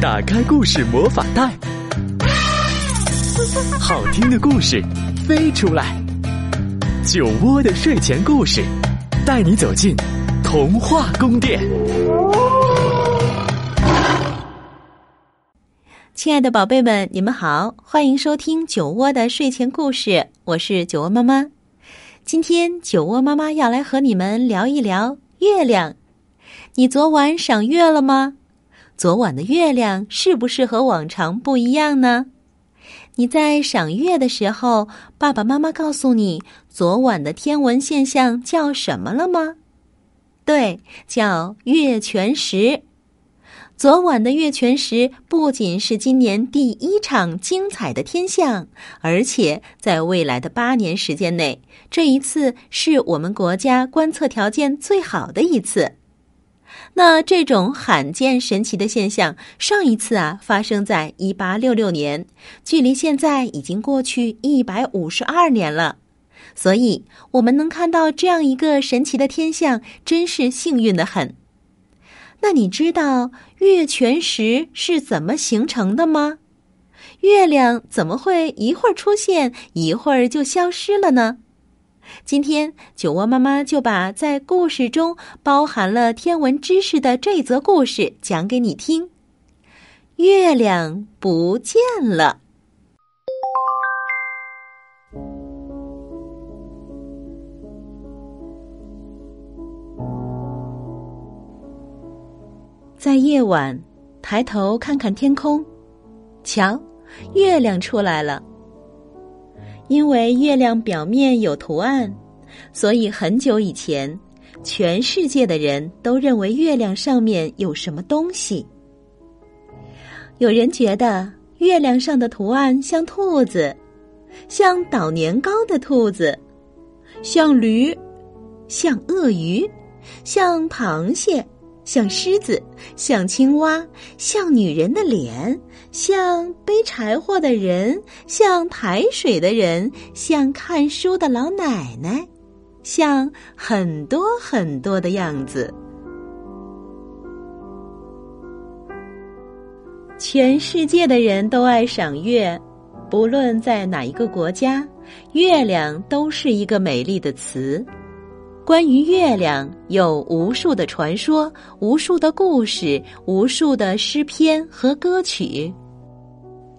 打开故事魔法袋，好听的故事飞出来。酒窝的睡前故事，带你走进童话宫殿。亲爱的宝贝们，你们好，欢迎收听酒窝的睡前故事，我是酒窝妈妈。今天酒窝妈妈要来和你们聊一聊月亮。你昨晚赏月了吗？昨晚的月亮是不是和往常不一样呢？你在赏月的时候，爸爸妈妈告诉你昨晚的天文现象叫什么了吗？对，叫月全食。昨晚的月全食不仅是今年第一场精彩的天象，而且在未来的八年时间内，这一次是我们国家观测条件最好的一次。那这种罕见神奇的现象，上一次啊发生在一八六六年，距离现在已经过去一百五十二年了。所以，我们能看到这样一个神奇的天象，真是幸运的很。那你知道月全食是怎么形成的吗？月亮怎么会一会儿出现，一会儿就消失了呢？今天，酒窝妈妈就把在故事中包含了天文知识的这则故事讲给你听。月亮不见了。在夜晚，抬头看看天空，瞧，月亮出来了。因为月亮表面有图案，所以很久以前，全世界的人都认为月亮上面有什么东西。有人觉得月亮上的图案像兔子，像捣年糕的兔子，像驴，像鳄鱼，像螃蟹。像狮子，像青蛙，像女人的脸，像背柴火的人，像抬水的人，像看书的老奶奶，像很多很多的样子。全世界的人都爱赏月，不论在哪一个国家，月亮都是一个美丽的词。关于月亮，有无数的传说，无数的故事，无数的诗篇和歌曲。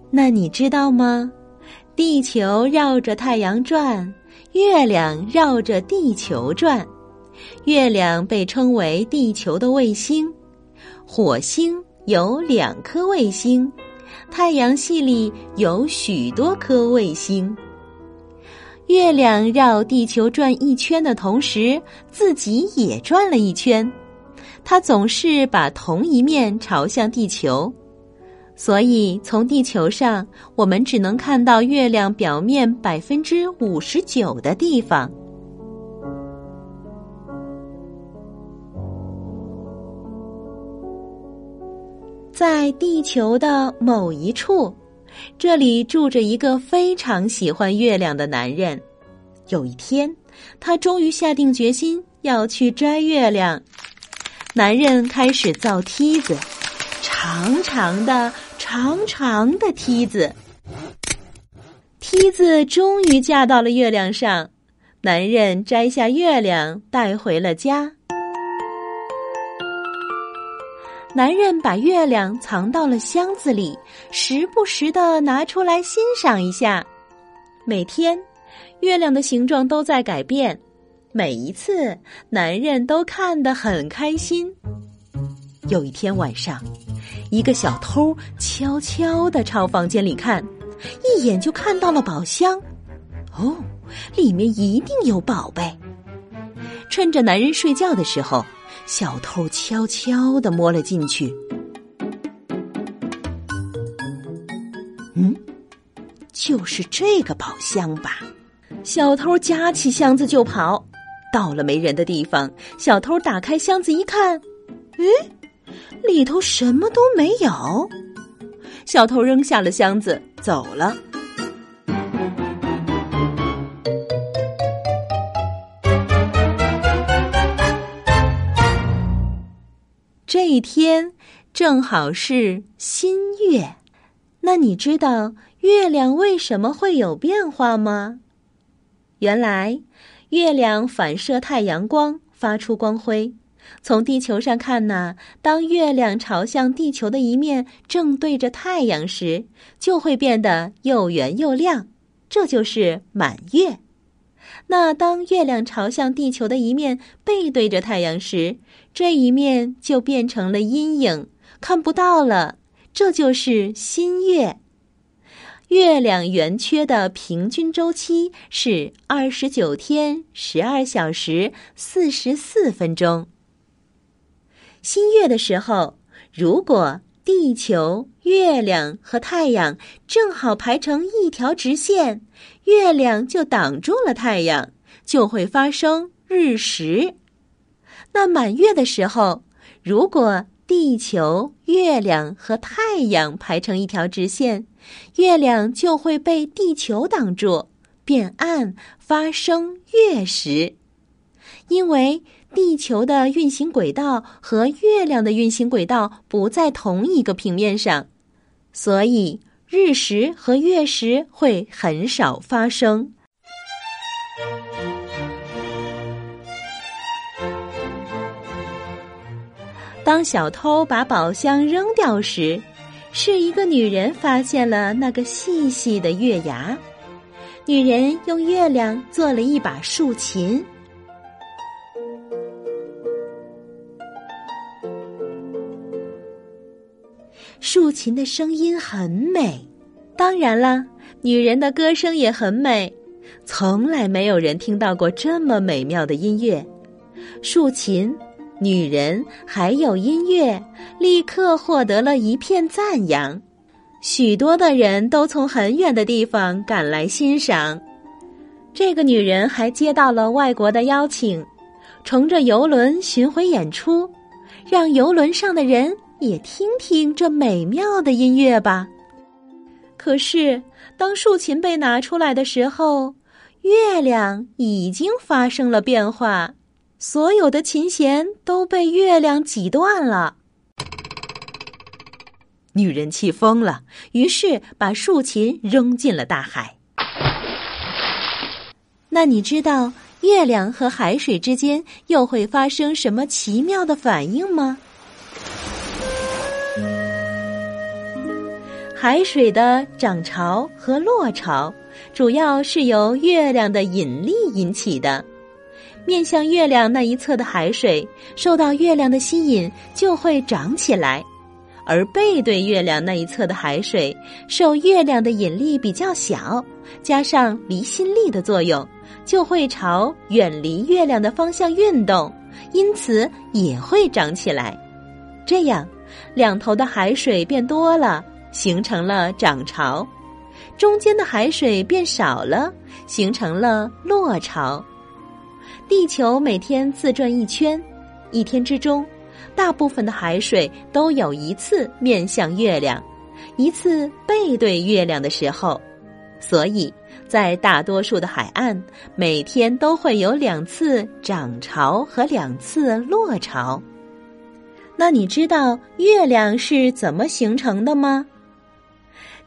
那你知道吗？地球绕着太阳转，月亮绕着地球转。月亮被称为地球的卫星，火星有两颗卫星，太阳系里有许多颗卫星。月亮绕地球转一圈的同时，自己也转了一圈。它总是把同一面朝向地球，所以从地球上，我们只能看到月亮表面百分之五十九的地方。在地球的某一处。这里住着一个非常喜欢月亮的男人。有一天，他终于下定决心要去摘月亮。男人开始造梯子，长长的、长长的梯子。梯子终于架到了月亮上。男人摘下月亮，带回了家。男人把月亮藏到了箱子里，时不时的拿出来欣赏一下。每天，月亮的形状都在改变，每一次男人都看得很开心。有一天晚上，一个小偷悄悄的朝房间里看，一眼就看到了宝箱。哦，里面一定有宝贝。趁着男人睡觉的时候。小偷悄悄的摸了进去，嗯，就是这个宝箱吧。小偷夹起箱子就跑，到了没人的地方，小偷打开箱子一看，咦，里头什么都没有。小偷扔下了箱子，走了。一天，正好是新月。那你知道月亮为什么会有变化吗？原来，月亮反射太阳光，发出光辉。从地球上看呢，当月亮朝向地球的一面正对着太阳时，就会变得又圆又亮，这就是满月。那当月亮朝向地球的一面背对着太阳时，这一面就变成了阴影，看不到了，这就是新月。月亮圆缺的平均周期是二十九天十二小时四十四分钟。新月的时候，如果地球、月亮和太阳正好排成一条直线，月亮就挡住了太阳，就会发生日食。那满月的时候，如果地球、月亮和太阳排成一条直线，月亮就会被地球挡住，变暗，发生月食。因为地球的运行轨道和月亮的运行轨道不在同一个平面上，所以日食和月食会很少发生。当小偷把宝箱扔掉时，是一个女人发现了那个细细的月牙。女人用月亮做了一把竖琴。竖琴的声音很美，当然了，女人的歌声也很美。从来没有人听到过这么美妙的音乐。竖琴、女人还有音乐，立刻获得了一片赞扬。许多的人都从很远的地方赶来欣赏。这个女人还接到了外国的邀请，乘着游轮巡回演出，让游轮上的人。也听听这美妙的音乐吧。可是，当竖琴被拿出来的时候，月亮已经发生了变化，所有的琴弦都被月亮挤断了。女人气疯了，于是把竖琴扔进了大海。那你知道月亮和海水之间又会发生什么奇妙的反应吗？海水的涨潮和落潮，主要是由月亮的引力引起的。面向月亮那一侧的海水，受到月亮的吸引，就会涨起来；而背对月亮那一侧的海水，受月亮的引力比较小，加上离心力的作用，就会朝远离月亮的方向运动，因此也会涨起来。这样，两头的海水变多了。形成了涨潮，中间的海水变少了，形成了落潮。地球每天自转一圈，一天之中，大部分的海水都有一次面向月亮，一次背对月亮的时候，所以在大多数的海岸，每天都会有两次涨潮和两次落潮。那你知道月亮是怎么形成的吗？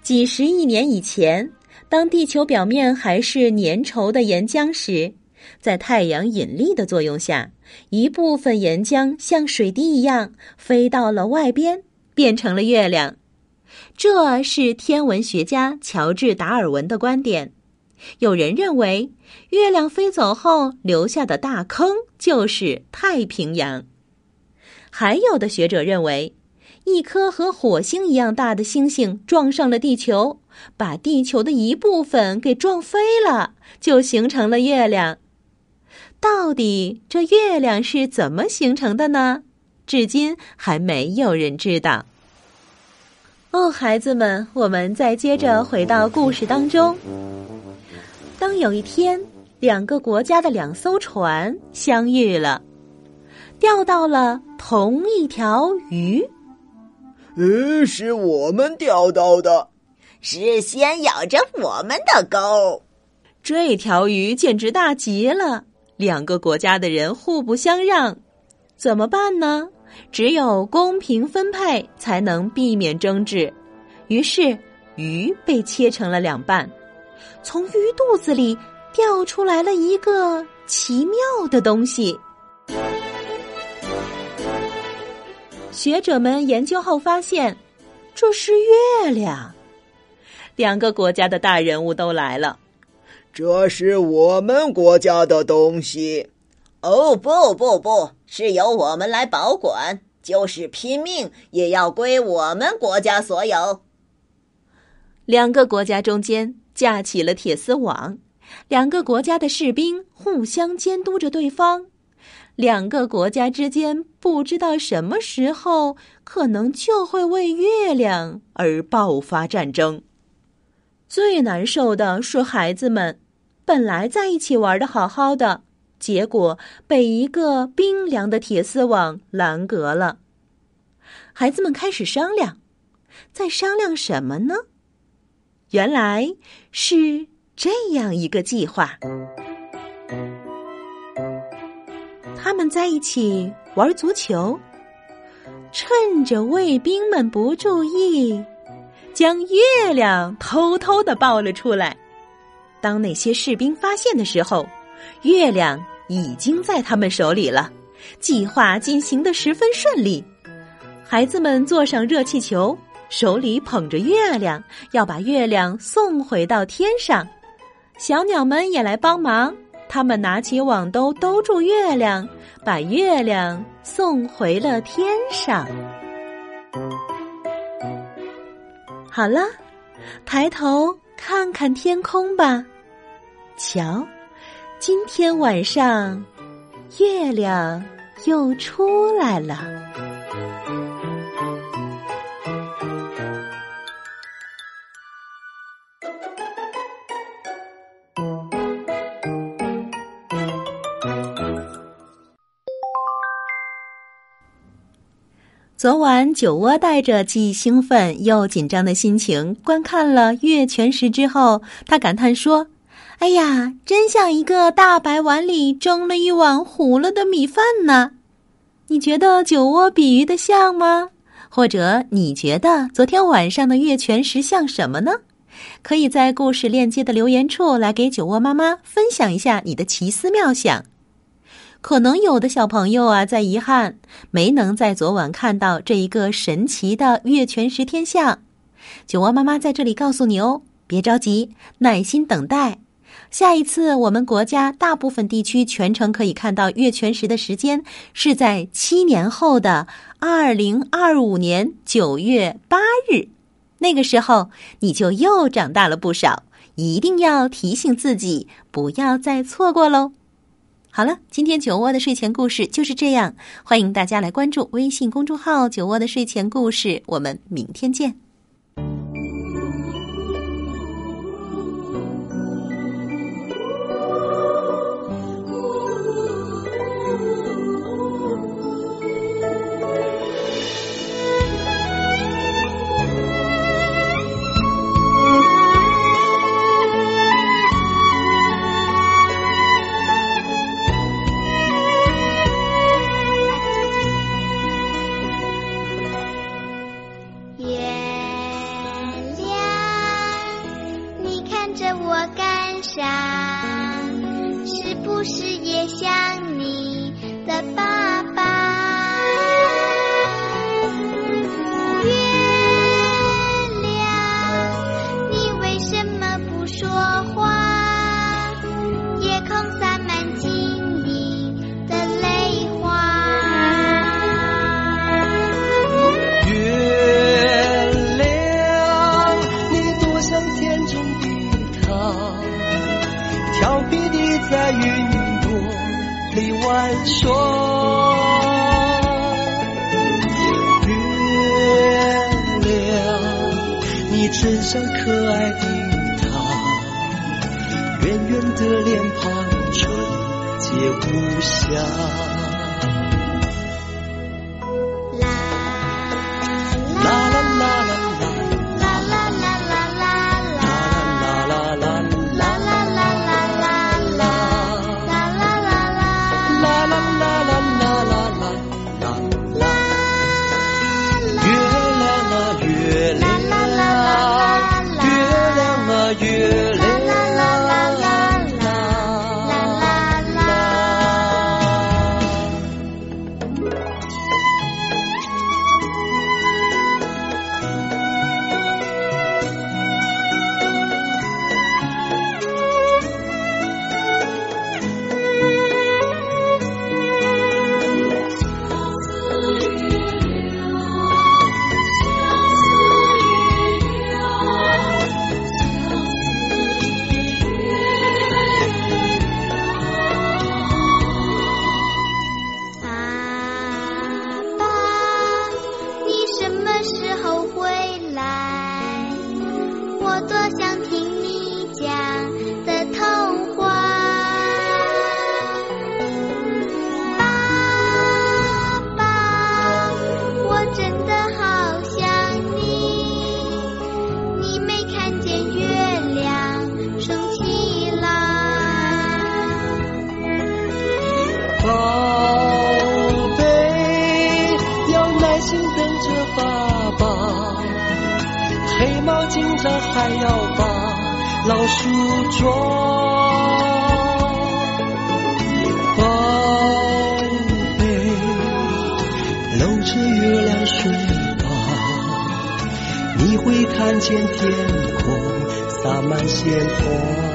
几十亿年以前，当地球表面还是粘稠的岩浆时，在太阳引力的作用下，一部分岩浆像水滴一样飞到了外边，变成了月亮。这是天文学家乔治·达尔文的观点。有人认为，月亮飞走后留下的大坑就是太平洋。还有的学者认为。一颗和火星一样大的星星撞上了地球，把地球的一部分给撞飞了，就形成了月亮。到底这月亮是怎么形成的呢？至今还没有人知道。哦，孩子们，我们再接着回到故事当中。当有一天，两个国家的两艘船相遇了，钓到了同一条鱼。嗯，是我们钓到的，是先咬着我们的钩。这条鱼简直大极了，两个国家的人互不相让，怎么办呢？只有公平分配才能避免争执。于是，鱼被切成了两半，从鱼肚子里掉出来了一个奇妙的东西。学者们研究后发现，这是月亮。两个国家的大人物都来了。这是我们国家的东西。哦，不不不，是由我们来保管，就是拼命也要归我们国家所有。两个国家中间架起了铁丝网，两个国家的士兵互相监督着对方。两个国家之间不知道什么时候可能就会为月亮而爆发战争。最难受的是孩子们，本来在一起玩的好好的，结果被一个冰凉的铁丝网拦隔了。孩子们开始商量，在商量什么呢？原来是这样一个计划。他们在一起玩足球，趁着卫兵们不注意，将月亮偷偷的抱了出来。当那些士兵发现的时候，月亮已经在他们手里了。计划进行的十分顺利。孩子们坐上热气球，手里捧着月亮，要把月亮送回到天上。小鸟们也来帮忙。他们拿起网兜兜住月亮，把月亮送回了天上。好了，抬头看看天空吧，瞧，今天晚上月亮又出来了。昨晚，酒窝带着既兴奋又紧张的心情观看了月全食之后，他感叹说：“哎呀，真像一个大白碗里蒸了一碗糊了的米饭呢！”你觉得酒窝比喻的像吗？或者你觉得昨天晚上的月全食像什么呢？可以在故事链接的留言处来给酒窝妈妈分享一下你的奇思妙想。可能有的小朋友啊，在遗憾没能在昨晚看到这一个神奇的月全食天象。酒窝妈妈在这里告诉你哦，别着急，耐心等待。下一次我们国家大部分地区全程可以看到月全食的时间是在七年后的二零二五年九月八日。那个时候你就又长大了不少，一定要提醒自己，不要再错过喽。好了，今天酒窝的睡前故事就是这样。欢迎大家来关注微信公众号“酒窝的睡前故事”，我们明天见。真像可爱的她，圆圆的脸庞，纯洁无瑕。听。猫警长还要把老鼠捉。宝贝，搂着月亮睡吧，你会看见天空洒满鲜花。